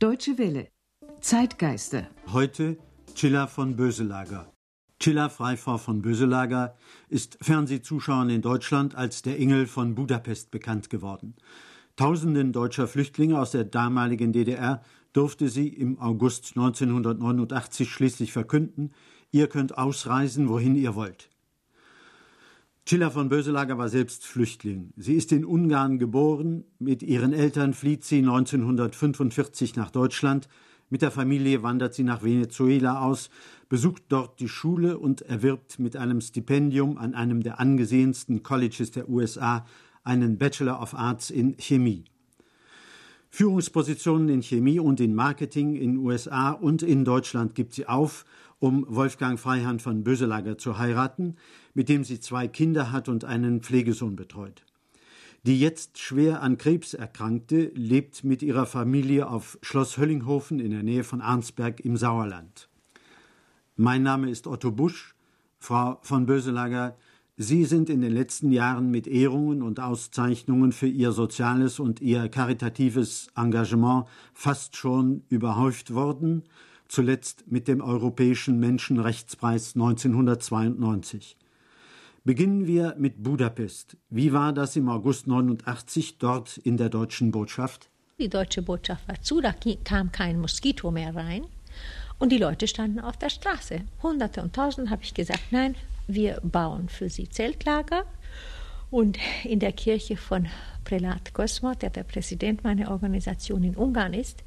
Deutsche Welle. Zeitgeister. Heute Chilla von Böselager. Chilla Freifrau von Böselager ist Fernsehzuschauern in Deutschland als der Engel von Budapest bekannt geworden. Tausenden deutscher Flüchtlinge aus der damaligen DDR durfte sie im August 1989 schließlich verkünden, ihr könnt ausreisen, wohin ihr wollt. Chilla von Böselager war selbst Flüchtling. Sie ist in Ungarn geboren. Mit ihren Eltern flieht sie 1945 nach Deutschland. Mit der Familie wandert sie nach Venezuela aus, besucht dort die Schule und erwirbt mit einem Stipendium an einem der angesehensten Colleges der USA einen Bachelor of Arts in Chemie. Führungspositionen in Chemie und in Marketing in USA und in Deutschland gibt sie auf um Wolfgang Freihand von Böselager zu heiraten, mit dem sie zwei Kinder hat und einen Pflegesohn betreut. Die jetzt schwer an Krebs erkrankte lebt mit ihrer Familie auf Schloss Höllinghofen in der Nähe von Arnsberg im Sauerland. Mein Name ist Otto Busch. Frau von Böselager, Sie sind in den letzten Jahren mit Ehrungen und Auszeichnungen für Ihr soziales und Ihr karitatives Engagement fast schon überhäuft worden zuletzt mit dem Europäischen Menschenrechtspreis 1992. Beginnen wir mit Budapest. Wie war das im August 89 dort in der deutschen Botschaft? Die deutsche Botschaft war zu, da kam kein Moskito mehr rein und die Leute standen auf der Straße. Hunderte und Tausende habe ich gesagt, nein, wir bauen für sie Zeltlager. Und in der Kirche von Prälat Kosmo, der der Präsident meiner Organisation in Ungarn ist,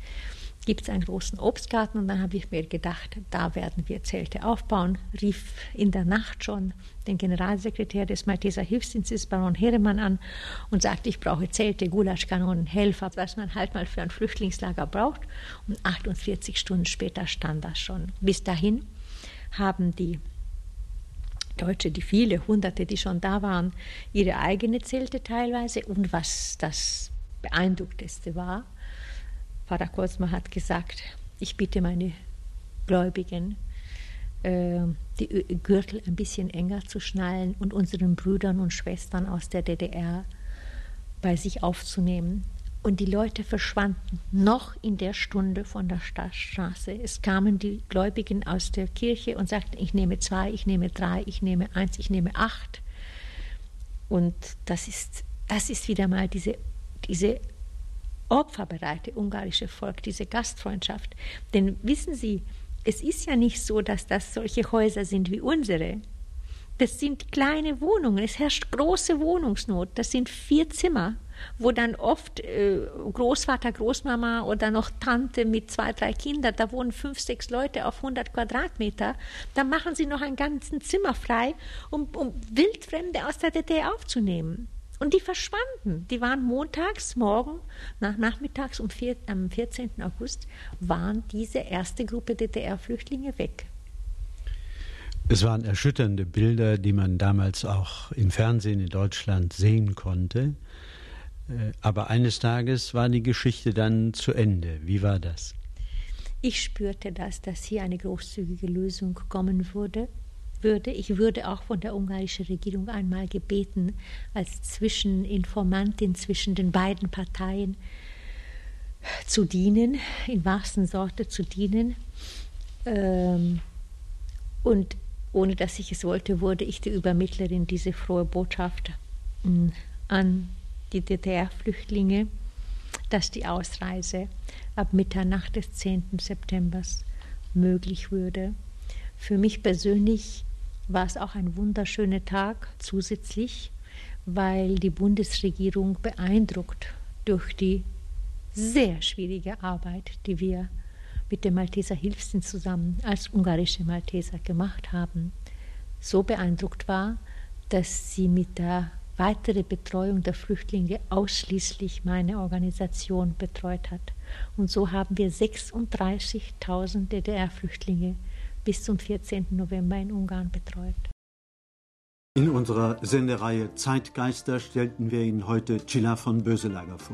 gibt es einen großen Obstgarten und dann habe ich mir gedacht, da werden wir Zelte aufbauen, rief in der Nacht schon den Generalsekretär des Malteser Hilfsdienstes, Baron Heremann, an und sagte, ich brauche Zelte, Gulaschkanonen, Helfer, was man halt mal für ein Flüchtlingslager braucht. Und 48 Stunden später stand das schon. Bis dahin haben die Deutsche, die viele Hunderte, die schon da waren, ihre eigene Zelte teilweise. Und was das Beeindruckteste war, Pfarrer Kosma hat gesagt, ich bitte meine Gläubigen, äh, die Gürtel ein bisschen enger zu schnallen und unseren Brüdern und Schwestern aus der DDR bei sich aufzunehmen. Und die Leute verschwanden noch in der Stunde von der Straße. Es kamen die Gläubigen aus der Kirche und sagten, ich nehme zwei, ich nehme drei, ich nehme eins, ich nehme acht. Und das ist, das ist wieder mal diese, diese opferbereite ungarische Volk, diese Gastfreundschaft. Denn wissen Sie, es ist ja nicht so, dass das solche Häuser sind wie unsere. Das sind kleine Wohnungen, es herrscht große Wohnungsnot. Das sind vier Zimmer, wo dann oft äh, Großvater, Großmama oder noch Tante mit zwei, drei Kindern, da wohnen fünf, sechs Leute auf 100 Quadratmeter. Da machen sie noch ein ganzes Zimmer frei, um, um Wildfremde aus der DDR aufzunehmen. Und die verschwanden. Die waren montags, morgen, nach, nachmittags um vier, am 14. August, waren diese erste Gruppe DDR-Flüchtlinge weg. Es waren erschütternde Bilder, die man damals auch im Fernsehen in Deutschland sehen konnte. Äh, aber eines Tages war die Geschichte dann zu Ende. Wie war das? Ich spürte das, dass hier eine großzügige Lösung kommen würde würde. Ich würde auch von der ungarischen Regierung einmal gebeten, als Zwischeninformantin zwischen den beiden Parteien zu dienen, in wahrsten Sorte zu dienen. Ähm, und ohne dass ich es wollte, wurde ich die Übermittlerin dieser frohe Botschaft mm, an die DDR-Flüchtlinge, dass die Ausreise ab Mitternacht des 10. September möglich würde. Für mich persönlich war es auch ein wunderschöner Tag zusätzlich, weil die Bundesregierung beeindruckt durch die sehr schwierige Arbeit, die wir mit dem Malteser Hilfsdienst zusammen als ungarische Malteser gemacht haben, so beeindruckt war, dass sie mit der weiteren Betreuung der Flüchtlinge ausschließlich meine Organisation betreut hat. Und so haben wir 36.000 DDR-Flüchtlinge bis zum 14. November in Ungarn betreut. In unserer Sendereihe Zeitgeister stellten wir Ihnen heute Cilla von Böselager vor.